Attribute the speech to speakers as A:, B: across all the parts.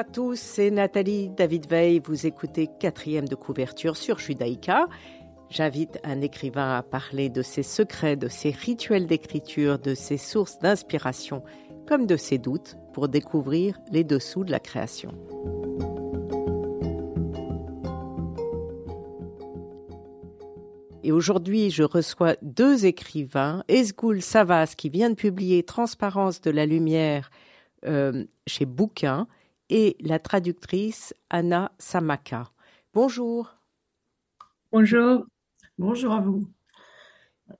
A: À tous, c'est Nathalie David Veil. Vous écoutez quatrième de couverture sur Judaïka. J'invite un écrivain à parler de ses secrets, de ses rituels d'écriture, de ses sources d'inspiration, comme de ses doutes, pour découvrir les dessous de la création. Et aujourd'hui, je reçois deux écrivains, Esgoul Savas, qui vient de publier Transparence de la lumière euh, chez Bouquin, et la traductrice Anna Samaka. Bonjour.
B: Bonjour.
C: Bonjour à vous.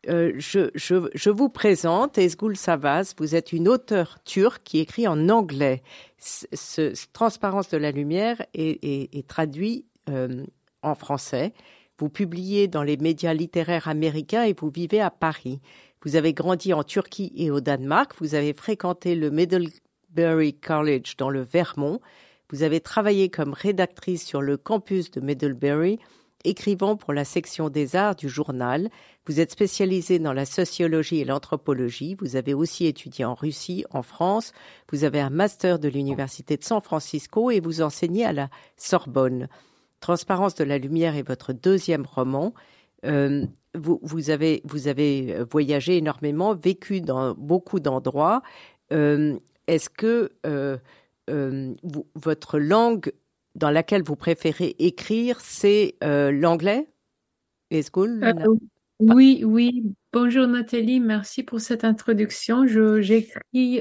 A: Euh, je, je, je, vous présente Esgoul Savas. Vous êtes une auteure turque qui écrit en anglais. Ce, Transparence de la lumière est, est, traduit euh, en français. Vous publiez dans les médias littéraires américains et vous vivez à Paris. Vous avez grandi en Turquie et au Danemark. Vous avez fréquenté le Middlebury College dans le Vermont. Vous avez travaillé comme rédactrice sur le campus de Middlebury, écrivant pour la section des arts du journal. Vous êtes spécialisée dans la sociologie et l'anthropologie. Vous avez aussi étudié en Russie, en France. Vous avez un master de l'Université de San Francisco et vous enseignez à la Sorbonne. Transparence de la lumière est votre deuxième roman. Euh, vous, avez, vous avez voyagé énormément, vécu dans beaucoup d'endroits. Euh, est-ce que vous, votre langue dans laquelle vous préférez écrire, c'est l'anglais?
B: Est-ce Oui, oui. Bonjour Nathalie, merci pour cette introduction. J'écris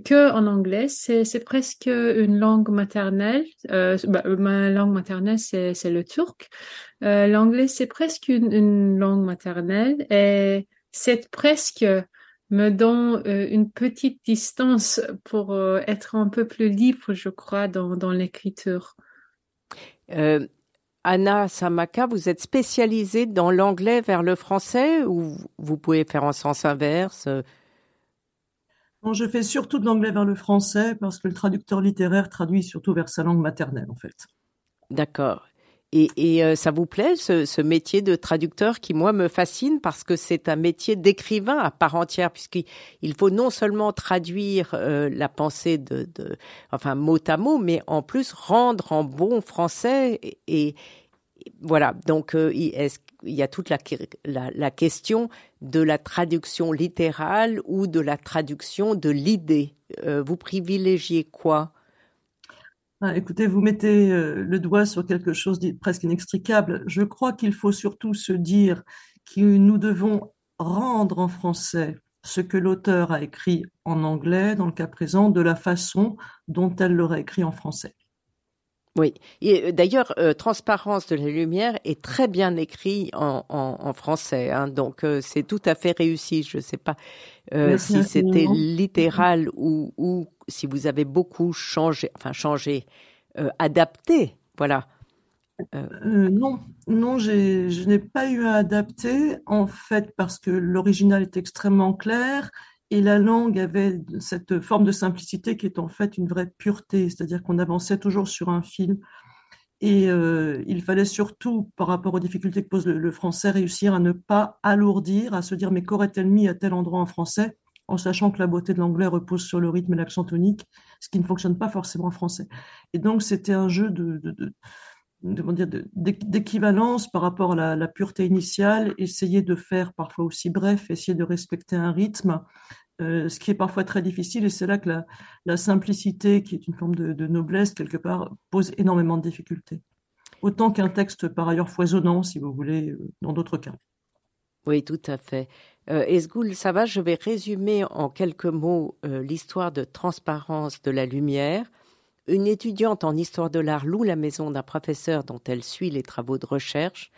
B: que en anglais. C'est presque une langue maternelle. Euh, bah, ma langue maternelle, c'est le turc. Euh, L'anglais, c'est presque une, une, langue maternelle et c'est presque me donne euh, une petite distance pour euh, être un peu plus libre, je crois, dans, dans l'écriture.
A: Euh, Anna Samaka, vous êtes spécialisée dans l'anglais vers le français ou vous pouvez faire en sens inverse
C: je fais surtout de l'anglais vers le français parce que le traducteur littéraire traduit surtout vers sa langue maternelle, en fait.
A: D'accord. Et, euh, ça vous plaît, ce, métier de traducteur qui, moi, me fascine parce que c'est un métier d'écrivain à part entière, puisqu'il faut non seulement traduire euh, la pensée de, enfin, mot à mot, mais en plus rendre en bon français. Et, voilà, donc euh, il y a toute la, la, question de la traduction littérale ou de la traduction de l'idée? Euh, vous privilégiez quoi?
C: Ah, Écoutez, vous mettez euh, le doigt sur quelque chose de presque inextricable. Je crois qu'il faut surtout se dire que nous devons rendre en français ce que l'auteur a écrit en anglais, dans le cas présent, de la façon dont elle l'aurait écrit en français.
A: Oui, et euh, d'ailleurs, euh, Transparence de la lumière est très bien écrit en, en, en français, hein, donc euh, c'est tout à fait réussi. Je ne sais pas si c'était littéral ou, ou, si vous avez beaucoup changé, enfin changé, adapté, voilà.
C: non, non, je n'ai pas eu à adapter, en fait, parce que l'original est extrêmement clair et la langue avait cette forme de simplicité qui est en fait une vraie pureté, c'est-à-dire qu'on avançait toujours sur un fil. Et euh, il fallait surtout, par rapport aux difficultés que pose le, français, réussir à ne pas alourdir, à se dire mais qu'aurait-elle mis à tel endroit en français, en sachant que la beauté de l'anglais repose sur le rythme et l'accent tonique, ce qui ne fonctionne pas forcément en français. Et donc c'était un jeu de, de, de d'équivalence par rapport à la, pureté initiale, essayer de faire parfois aussi bref, essayer de respecter un rythme, euh, ce qui est parfois très difficile, et c'est là que la, simplicité, qui est une forme de, noblesse quelque part, pose énormément de difficultés. Autant qu'un texte par ailleurs foisonnant, si vous voulez, euh, dans d'autres cas.
A: Oui, tout à fait. Euh, Esgoul, ça va, je vais résumer en quelques mots euh, l'histoire de transparence de la lumière. Une étudiante en histoire de l'art loue la maison d'un professeur dont elle suit les travaux de recherche.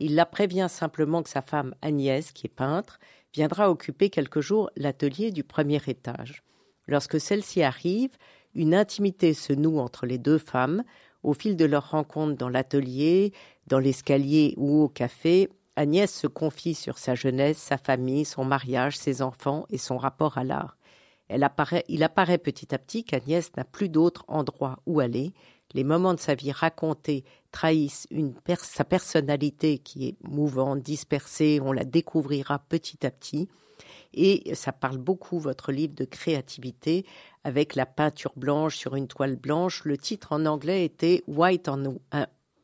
A: Il la prévient simplement que sa femme Agnès, qui est peintre, viendra occuper quelques jours l'atelier du premier étage. Lorsque celle-ci arrive, une intimité se noue entre les deux femmes. Au fil de leur rencontre dans l'atelier, dans l'escalier ou au café, Agnès se confie sur sa jeunesse, sa famille, son mariage, ses enfants et son rapport à l'art. il apparaît petit à petit qu'Agnès n'a plus d'autre endroit où aller. Les moments de sa vie racontés trahissent sa personnalité qui est mouvante, dispersée, on la découvrira petit à petit. Et ça parle beaucoup, votre livre, de créativité, avec la peinture blanche sur une toile blanche. Le titre en anglais était White on,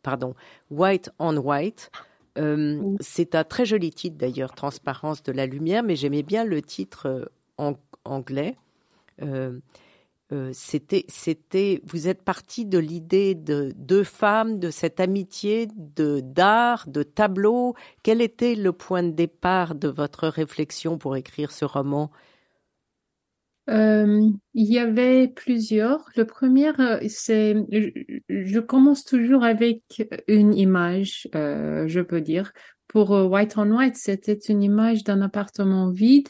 A: pardon, White on White. C'est un très joli titre d'ailleurs, Transparence de la lumière, mais j'aimais bien le titre en anglais. Euh, c'était, c'était, vous êtes parti de l'idée de deux femmes, de cette amitié, de d'art, de tableau. Quel était le point de départ de votre réflexion pour écrire ce roman?
B: Euh, Il y avait plusieurs. Le premier, euh, c'est, je, commence toujours avec une image, je peux dire. Pour White on White, c'était une image d'un appartement vide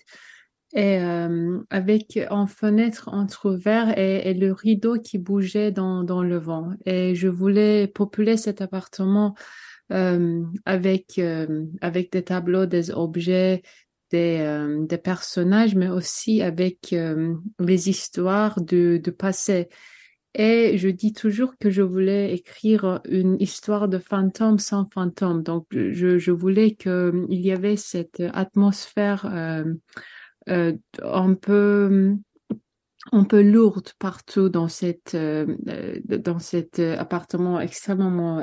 B: et euh, avec en fenêtre entrouvert et, et, le rideau qui bougeait dans, le vent. Et je voulais populer cet appartement euh, avec euh, avec des tableaux, des objets, des, euh, des personnages, mais aussi avec euh, les histoires du, passé. Et je dis toujours que je voulais écrire une histoire de fantôme sans fantôme. Donc, je, voulais qu'il y avait cette atmosphère euh, un peu un peu lourde partout dans cette euh, dans cet appartement extrêmement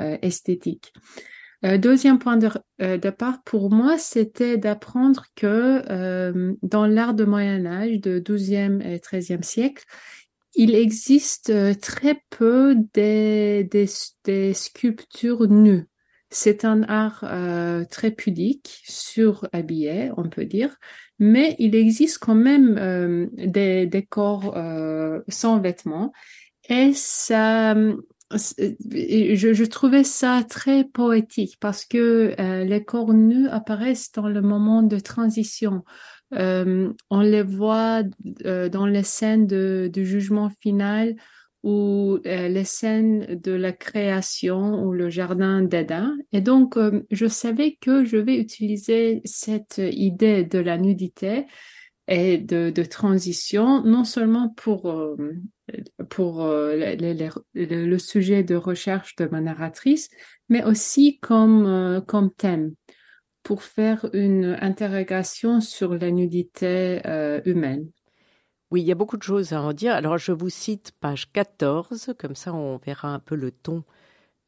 B: euh, deuxième point de départ pour moi, c'était d'apprendre que dans l'art de Moyen Âge, de 12e et 13e siècle, il existe très peu des, des, des sculptures nues. C'est un art très pudique, surhabillé, on peut dire, mais il existe quand même euh, des, des, corps euh, sans vêtements et ça je, trouvais ça très poétique parce que euh, les corps nus apparaissent dans le moment de transition. Euh, on les voit euh, dans les scènes du jugement final ou les scènes de la création ou le jardin d'Adam. Et donc, je savais que je vais utiliser cette idée de la nudité et de, transition, non seulement pour, euh, pour le sujet de recherche de ma narratrice, mais aussi comme, comme thème pour faire une interrogation sur la nudité humaine.
A: Oui, il y a beaucoup de choses à en dire. Alors, je vous cite page 14, comme ça on verra un peu le ton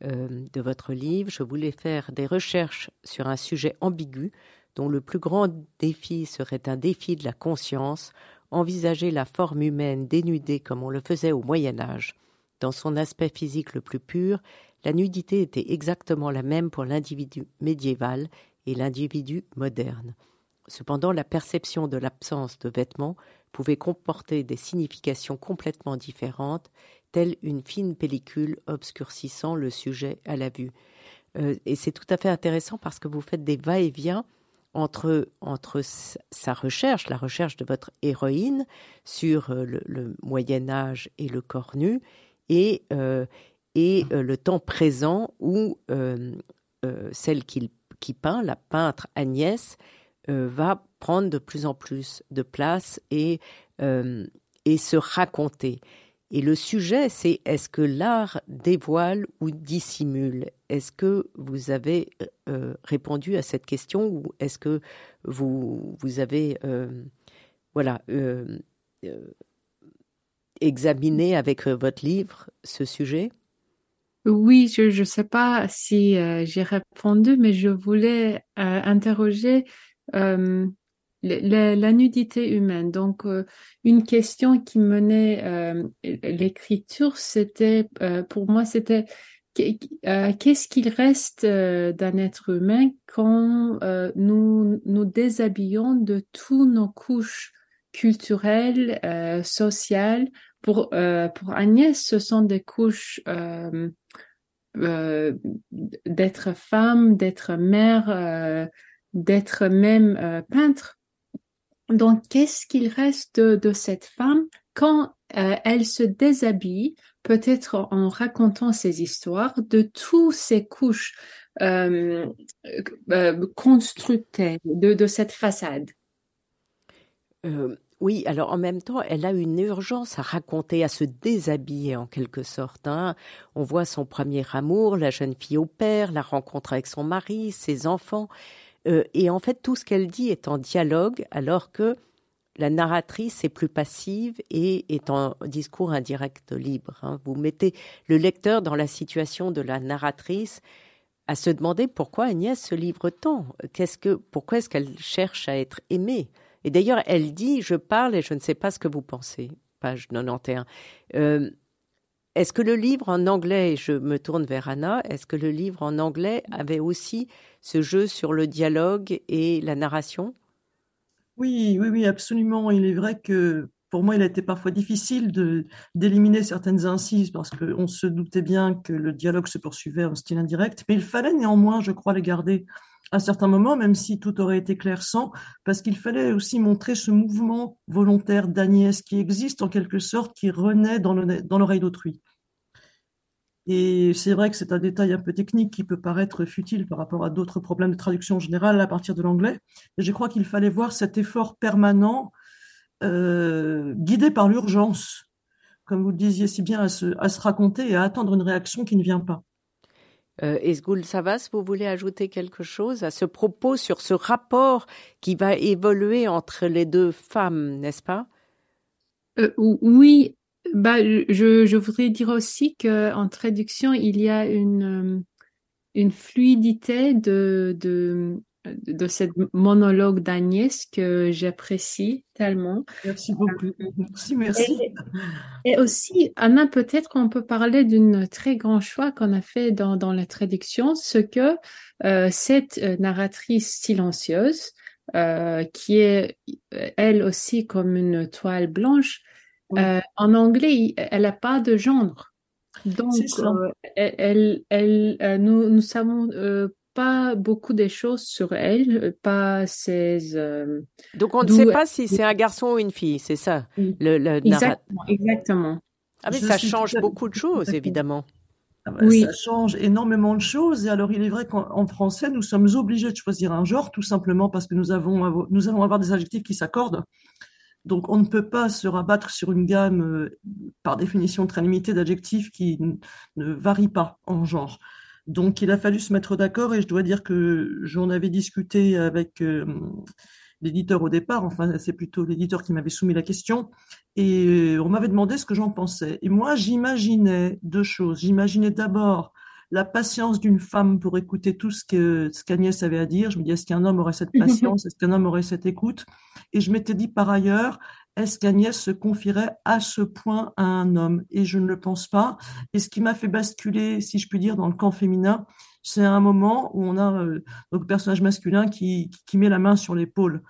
A: euh, de votre livre. Je voulais faire des recherches sur un sujet ambigu dont le plus grand défi serait un défi de la conscience, envisager la forme humaine dénudée comme on le faisait au Moyen Âge. Dans son aspect physique le plus pur, la nudité était exactement la même pour l'individu médiéval et l'individu moderne. Cependant, la perception de l'absence de vêtements pouvait comporter des significations complètement différentes, telle une fine pellicule obscurcissant le sujet à la vue. Euh, et c'est tout à fait intéressant parce que vous faites des va-et-vient entre, entre sa recherche, la recherche de votre héroïne sur euh, le, Moyen Âge et le corps nu, et, euh, et le temps présent où celle qui, qui peint, la peintre Agnès, va prendre de plus en plus de place et, euh, et se raconter. Et le sujet, c'est est-ce que l'art dévoile ou dissimule? Est-ce que vous avez euh, répondu à cette question ou est-ce que vous, vous avez euh, voilà, examiné avec votre livre ce sujet?
B: Oui, je ne sais pas si j'ai répondu, mais je voulais interroger la, nudité humaine. Donc, euh, une question qui menait euh, l'écriture, c'était, euh, pour moi, c'était qu'est-ce qu'il reste d'un être humain quand nous nous déshabillons de toutes nos couches culturelles, sociales? Pour, pour Agnès, ce sont des couches d'être femme, d'être mère, d'être même peintre. Donc, qu'est-ce qu'il reste de, cette femme? Quand euh, elle se déshabille, peut-être en racontant ses histoires, de toutes ces couches euh, euh, de, cette façade?
A: Oui, alors en même temps, elle a une urgence à raconter, à se déshabiller en quelque sorte. Hein. On voit son premier amour, la jeune fille au père, la rencontre avec son mari, ses enfants. Euh, et en fait, tout ce qu'elle dit est en dialogue, alors que la narratrice est plus passive et est en discours indirect libre. Hein. Vous mettez le lecteur dans la situation de la narratrice à se demander pourquoi Agnès se livre tant. Qu'est-ce que, pourquoi est-ce qu'elle cherche à être aimée? Et d'ailleurs, elle dit Je parle et je ne sais pas ce que vous pensez. Page 91. Euh, est-ce que le livre en anglais, je me tourne vers Anna, est-ce que le livre en anglais avait aussi ce jeu sur le dialogue et la narration?
C: Oui, oui, oui, absolument. Il est vrai que pour moi, il a été parfois difficile d'éliminer certaines incises parce qu'on se doutait bien que le dialogue se poursuivait en style indirect, mais il fallait néanmoins, je crois, les garder à certains moments, même si tout aurait été clair sans, parce qu'il fallait aussi montrer ce mouvement volontaire d'Agnès qui existe en quelque sorte, qui renaît dans l'oreille d'autrui. Et c'est vrai que c'est un détail un peu technique qui peut paraître futile par rapport à d'autres problèmes de traduction générale à partir de l'anglais. Je crois qu'il fallait voir cet effort permanent euh, guidé par l'urgence, comme vous le disiez si bien, à se, raconter et à attendre une réaction qui ne vient pas.
A: Euh, Esgoul Savas, vous voulez ajouter quelque chose à ce propos sur ce rapport qui va évoluer entre les deux femmes, n'est-ce pas?
B: Euh, Oui, bah, je, voudrais dire aussi qu'en traduction, il y a une, une fluidité de, de, de cette monologue d'Agnès que j'apprécie tellement.
C: Merci beaucoup. Merci, merci.
B: Et, aussi, Anna, peut-être qu'on peut parler d'une très grand choix qu'on a fait dans, dans la traduction, ce que euh, cette euh, narratrice silencieuse, euh, qui est elle aussi comme une toile blanche, en anglais, elle n'a pas de genre. Donc, elle, elle, nous, nous savons pas beaucoup de choses sur elle, pas ses. Euh,
A: Donc on ne sait pas si c'est un garçon ou une fille, c'est ça.
B: Le, exactement, exactement.
A: Ah mais ça change beaucoup de choses, évidemment.
C: Ah bah, oui. Ça change énormément de choses. Et alors, il est vrai qu'en français, nous sommes obligés de choisir un genre, tout simplement parce que nous, avons, nous allons avoir des adjectifs qui s'accordent. Donc, on ne peut pas se rabattre sur une gamme, euh, par définition très limitée d'adjectifs qui ne varie pas en genre. Donc, il a fallu se mettre d'accord et je dois dire que j'en avais discuté avec euh, l'éditeur au départ. Enfin, c'est plutôt l'éditeur qui m'avait soumis la question et on m'avait demandé ce que j'en pensais. Et moi, j'imaginais deux choses. J'imaginais d'abord la patience d'une femme pour écouter tout ce que ce qu'Agnès avait à dire. Je me dis, est-ce qu'un homme aurait cette patience? Est-ce qu'un homme aurait cette écoute? Et je m'étais dit par ailleurs, est-ce qu'Agnès se confierait à ce point à un homme? Et je ne le pense pas. Et ce qui m'a fait basculer, si je puis dire, dans le camp féminin, c'est un moment où on a euh, donc le personnage masculin qui, qui met la main sur l'épaule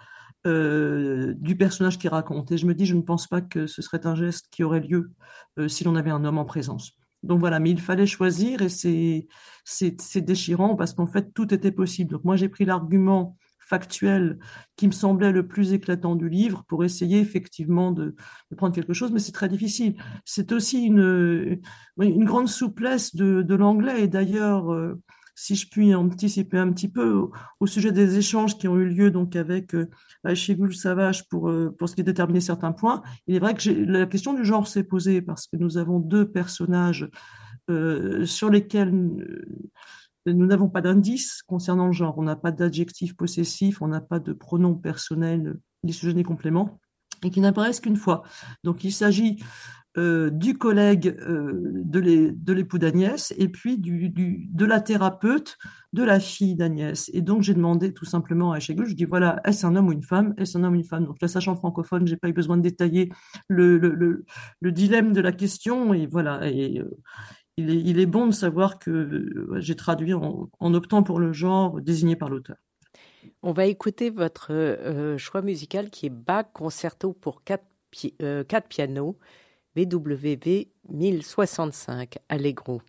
C: euh, du personnage qui raconte. Et je me dis, je ne pense pas que ce serait un geste qui aurait lieu euh, si l'on avait un homme en présence. Donc voilà, mais il fallait choisir et c'est c'est déchirant parce qu'en fait tout était possible. Donc moi j'ai pris l'argument factuel qui me semblait le plus éclatant du livre pour essayer effectivement de, prendre quelque chose, mais c'est très difficile. C'est aussi une, une grande souplesse de, de l'anglais et d'ailleurs, euh, si je puis anticiper un petit peu au, sujet des échanges qui ont eu lieu donc avec euh, Savage pour, euh, pour ce qui est déterminé certains points, il est vrai que la question du genre s'est posée parce que nous avons deux personnages euh, sur lesquels nous n'avons pas d'indice concernant le genre. On n'a pas d'adjectif possessif, on n'a pas de pronom personnel, ni sujet ni complément, et qui n'apparaissent qu'une fois. Donc il s'agit euh, du collègue euh, de l'époux d'Agnès et puis du, de la thérapeute de la fille d'Agnès. Et donc j'ai demandé tout simplement à Echegul, je dis voilà, est-ce un homme ou une femme? Est-ce un homme ou une femme? Donc la sachant francophone, j'ai pas eu besoin de détailler le, le, le, le, dilemme de la question et voilà. Et, euh, il est, bon de savoir que j'ai traduit en, optant pour le genre désigné par l'auteur.
A: On va écouter votre choix musical qui est Bach Concerto pour quatre pianos, BWV 1065, Allegro.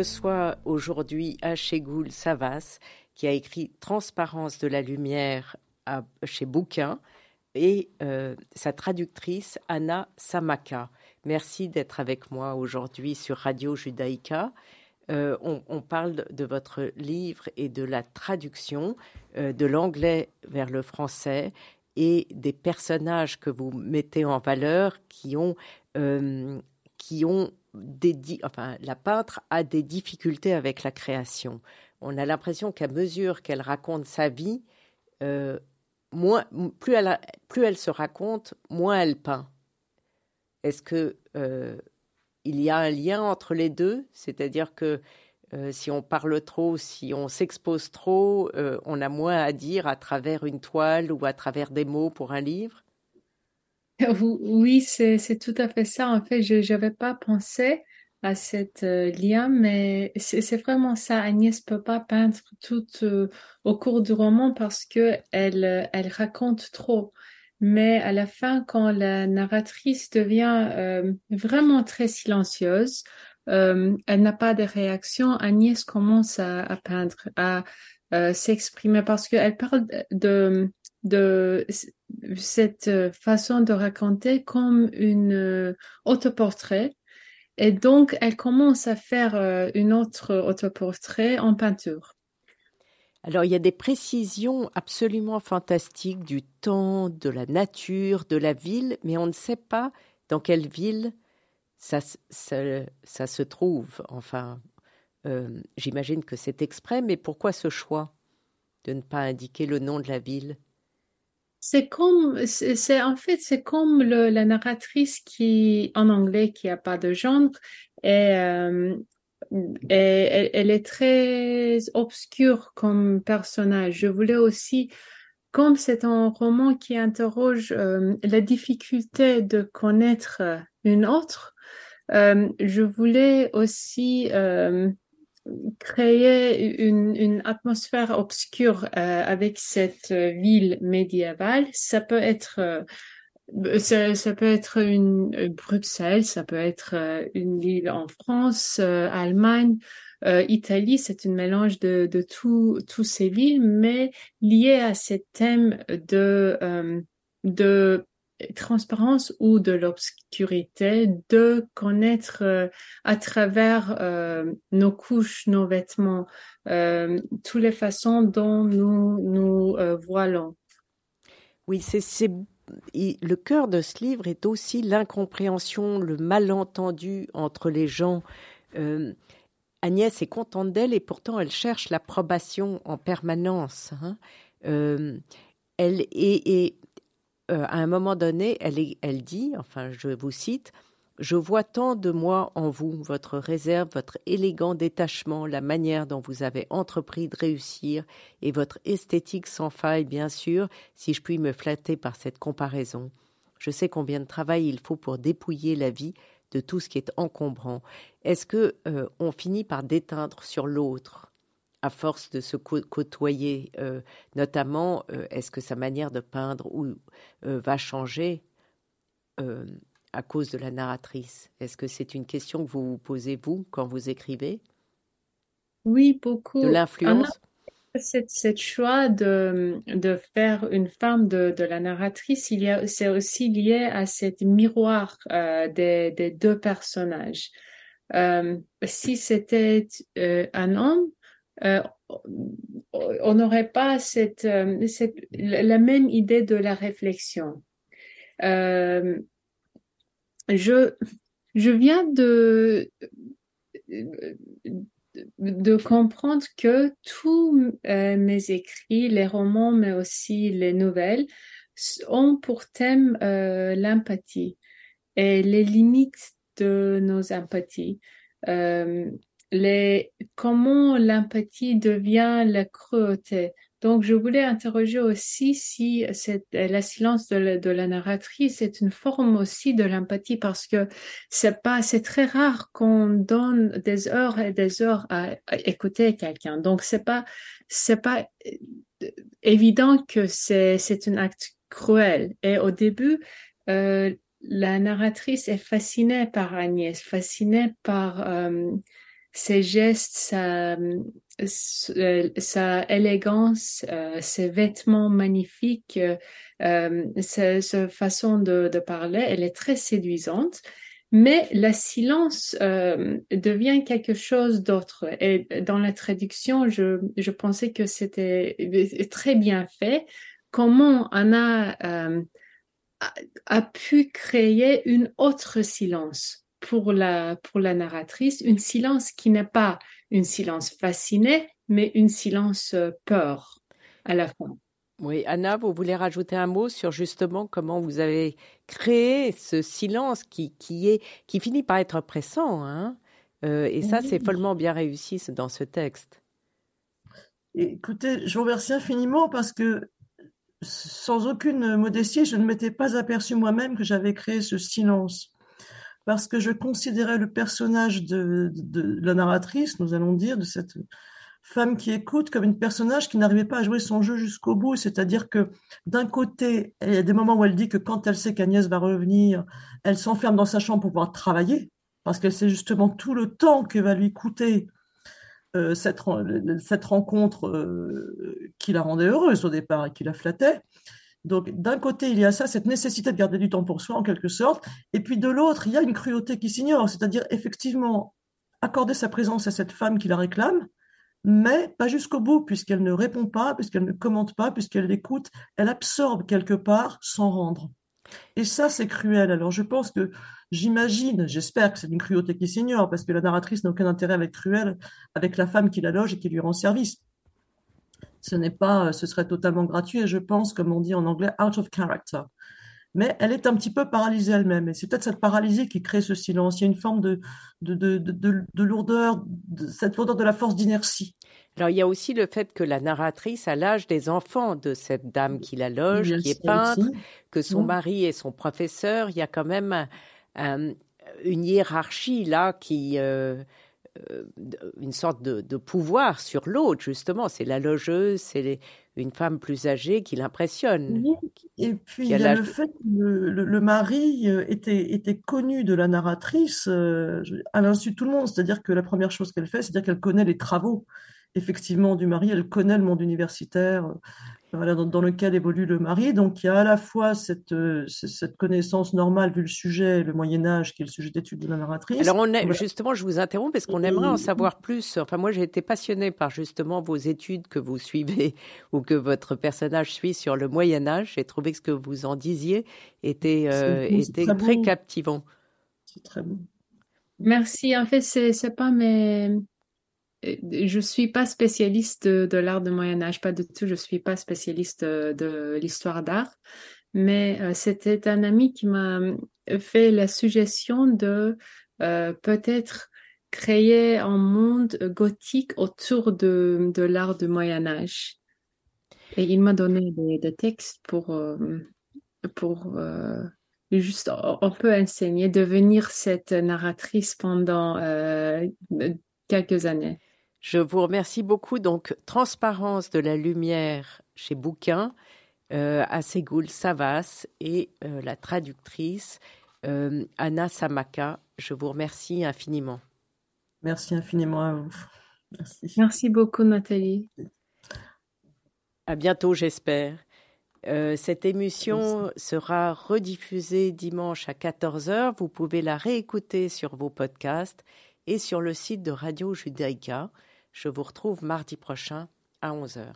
A: Reçois aujourd'hui Hachegoul Savas, qui a écrit Transparence de la lumière chez Bouquin, et euh, sa traductrice Anna Samaka. Merci d'être avec moi aujourd'hui sur Radio Judaïka. Euh, on, parle de votre livre et de la traduction euh, de l'anglais vers le français et des personnages que vous mettez en valeur qui ont, qui ont la peintre a des difficultés avec la création. On a l'impression qu'à mesure qu'elle raconte sa vie, euh, moins, plus, elle plus elle se raconte, moins elle peint. Est-ce que euh, il y a un lien entre les deux? C'est-à-dire que euh, si on parle trop, si on s'expose trop, on a moins à dire à travers une toile ou à travers des mots pour un livre?
B: Oui, c'est tout à fait ça. En fait, je n'avais pas pensé à cette euh, lien, mais c'est vraiment ça. Agnès peut pas peindre tout euh, au cours du roman parce que elle, euh, elle raconte trop. Mais à la fin, quand la narratrice devient vraiment très silencieuse, elle n'a pas de réaction, Agnès commence à, à peindre, à s'exprimer parce qu'elle parle de de cette façon de raconter comme une autoportrait et donc elle commence à faire une autre autoportrait en peinture.
A: Alors il y a des précisions absolument fantastiques du temps, de la nature, de la ville, mais on ne sait pas dans quelle ville ça, ça, se trouve. Enfin, j'imagine que c'est exprès, mais pourquoi ce choix de ne pas indiquer le nom de la ville?
B: C'est comme, c'est en fait, c'est comme la narratrice qui, en anglais, qui a pas de genre, et, euh, elle, est très obscure comme personnage. Je voulais aussi, comme c'est un roman qui interroge euh, la difficulté de connaître une autre, euh, je voulais aussi euh, créer une, une atmosphère obscure euh, avec cette euh, ville médiévale. Ça peut être euh, ça, ça, peut être une Bruxelles, ça peut être une ville en France, Allemagne, Italie. C'est un mélange de, de tous ces villes, mais lié à ce thème de de transparence ou de l'obscurité, de connaître euh, à travers euh, nos couches, nos vêtements, euh, toutes les façons dont nous nous voilons.
A: Oui, c'est le cœur de ce livre est aussi l'incompréhension, le malentendu entre les gens. Agnès est contente d'elle et pourtant elle cherche l'approbation en permanence. Hein. elle est, euh, à un moment donné, elle, dit, enfin je vous cite, je vois tant de moi en vous, votre réserve, votre élégant détachement, la manière dont vous avez entrepris de réussir, et votre esthétique sans faille, bien sûr, si je puis me flatter par cette comparaison. Je sais combien de travail il faut pour dépouiller la vie de tout ce qui est encombrant. Est-ce que euh, on finit par déteindre sur l'autre? À force de se côtoyer, euh, notamment, euh, est-ce que sa manière de peindre ou, euh, va changer à cause de la narratrice? Est-ce que c'est une question que vous vous posez, vous, quand vous écrivez?
B: Oui, beaucoup.
A: De l'influence?
B: Cette, choix de, de faire une femme de, de la narratrice, il y a, c'est aussi lié à cette miroir des, des, deux personnages. si c'était un homme, euh, on n'aurait pas cette, euh, la même idée de la réflexion. Euh, je, je viens de, de comprendre que tous mes écrits, les romans, mais aussi les nouvelles, ont pour thème l'empathie et les limites de nos empathies les, comment l'empathie devient la cruauté. Donc, je voulais interroger aussi si cette, la silence de la, de la narratrice est une forme aussi de l'empathie parce que c'est pas, c'est très rare qu'on donne des heures et des heures à, écouter quelqu'un. Donc, c'est pas, c'est pas euh, évident que c'est, c'est un acte cruel. Et au début, euh, la narratrice est fascinée par Agnès, fascinée par, euh, ses gestes, sa, sa élégance, ses vêtements magnifiques, sa, façon de, de, parler, elle est très séduisante. Mais le silence euh, devient quelque chose d'autre. Et dans la traduction, je, je pensais que c'était très bien fait. Comment Anna euh, a, a, pu créer une autre silence? Pour la, pour la narratrice, une silence qui n'est pas une silence fascinée, mais une silence euh, peur à la fin.
A: Oui, Anna, vous voulez rajouter un mot sur justement comment vous avez créé ce silence qui, qui, est, qui finit par être pressant. Hein? Euh, et ça, c'est follement bien réussi dans ce texte.
C: Écoutez, je vous remercie infiniment parce que sans aucune modestie, je ne m'étais pas aperçu moi-même que j'avais créé ce silence. Parce que je considérais le personnage de, la narratrice, nous allons dire, de cette femme qui écoute comme une personnage qui n'arrivait pas à jouer son jeu jusqu'au bout. C'est-à-dire que d'un côté, il y a des moments où elle dit que quand elle sait qu'Agnès va revenir, elle s'enferme dans sa chambre pour pouvoir travailler, parce qu'elle sait justement tout le temps que va lui coûter euh, cette, cette rencontre euh, qui la rendait heureuse au départ et qui la flattait. Donc, d'un côté, il y a ça, cette nécessité de garder du temps pour soi, en quelque sorte. Et puis, de l'autre, il y a une cruauté qui s'ignore. C'est-à-dire, effectivement, accorder sa présence à cette femme qui la réclame, mais pas jusqu'au bout, puisqu'elle ne répond pas, puisqu'elle ne commente pas, puisqu'elle l'écoute, elle absorbe quelque part sans rendre. Et ça, c'est cruel. Alors je pense que, j'imagine, j'espère que c'est une cruauté qui s'ignore, parce que la narratrice n'a aucun intérêt avec cruel, avec la femme qui la loge et qui lui rend service. Ce n'est pas, ce serait totalement gratuit, et je pense, comme on dit en anglais, out of character mais elle est un petit peu paralysée elle-même. Et c'est peut-être cette paralysie qui crée ce silence. Il y a une forme de, de, de, de, lourdeur, cette lourdeur de la force d'inertie.
A: Alors, il y a aussi le fait que la narratrice a l'âge des enfants de cette dame qui la loge, qui est peintre, que son mari est son professeur. Il y a quand même une hiérarchie là qui. Euh, euh, une sorte de, de pouvoir sur l'autre, justement. C'est la logeuse, c'est une femme plus âgée qui l'impressionne.
C: Et puis il y a le fait que le, mari euh, était, était connu de la narratrice euh, à l'insu de tout le monde. C'est-à-dire que la première chose qu'elle fait, c'est-à-dire qu'elle connaît les travaux effectivement du mari, elle connaît le monde universitaire, voilà, dans, lequel évolue le mari. Donc il y a à la fois cette, euh, cette connaissance normale vu le sujet, le Moyen Âge, qui est le sujet d'étude de la narratrice.
A: Alors on est, justement, je vous interromps parce qu'on aimerait en savoir plus. Enfin moi j'ai été passionnée par justement vos études que vous suivez ou que votre personnage suit sur le Moyen Âge. J'ai trouvé que ce que vous en disiez était, euh, était très, captivant.
C: C'est très bon.
B: Merci. En fait, c'est c'est pas mes je suis pas spécialiste de, l'art du Moyen Âge, pas du tout. Je suis pas spécialiste de, l'histoire d'art, mais euh, c'était un ami qui m'a fait la suggestion de euh, peut-être créer un monde gothique autour de, l'art du Moyen Âge. Et il m'a donné des, textes pour euh, pour juste on peut enseigner devenir cette narratrice pendant quelques années.
A: Je vous remercie beaucoup. Donc, Transparence de la lumière chez Bouquin, euh, à Ségoul Savas et euh, la traductrice euh, Anna Samaka. Je vous remercie infiniment.
C: Merci infiniment à vous.
B: Merci. Merci beaucoup, Nathalie.
A: À bientôt, j'espère. cette émission sera rediffusée dimanche à 14h. Vous pouvez la réécouter sur vos podcasts et sur le site de Radio Judaïka. Je vous retrouve mardi prochain à 11h.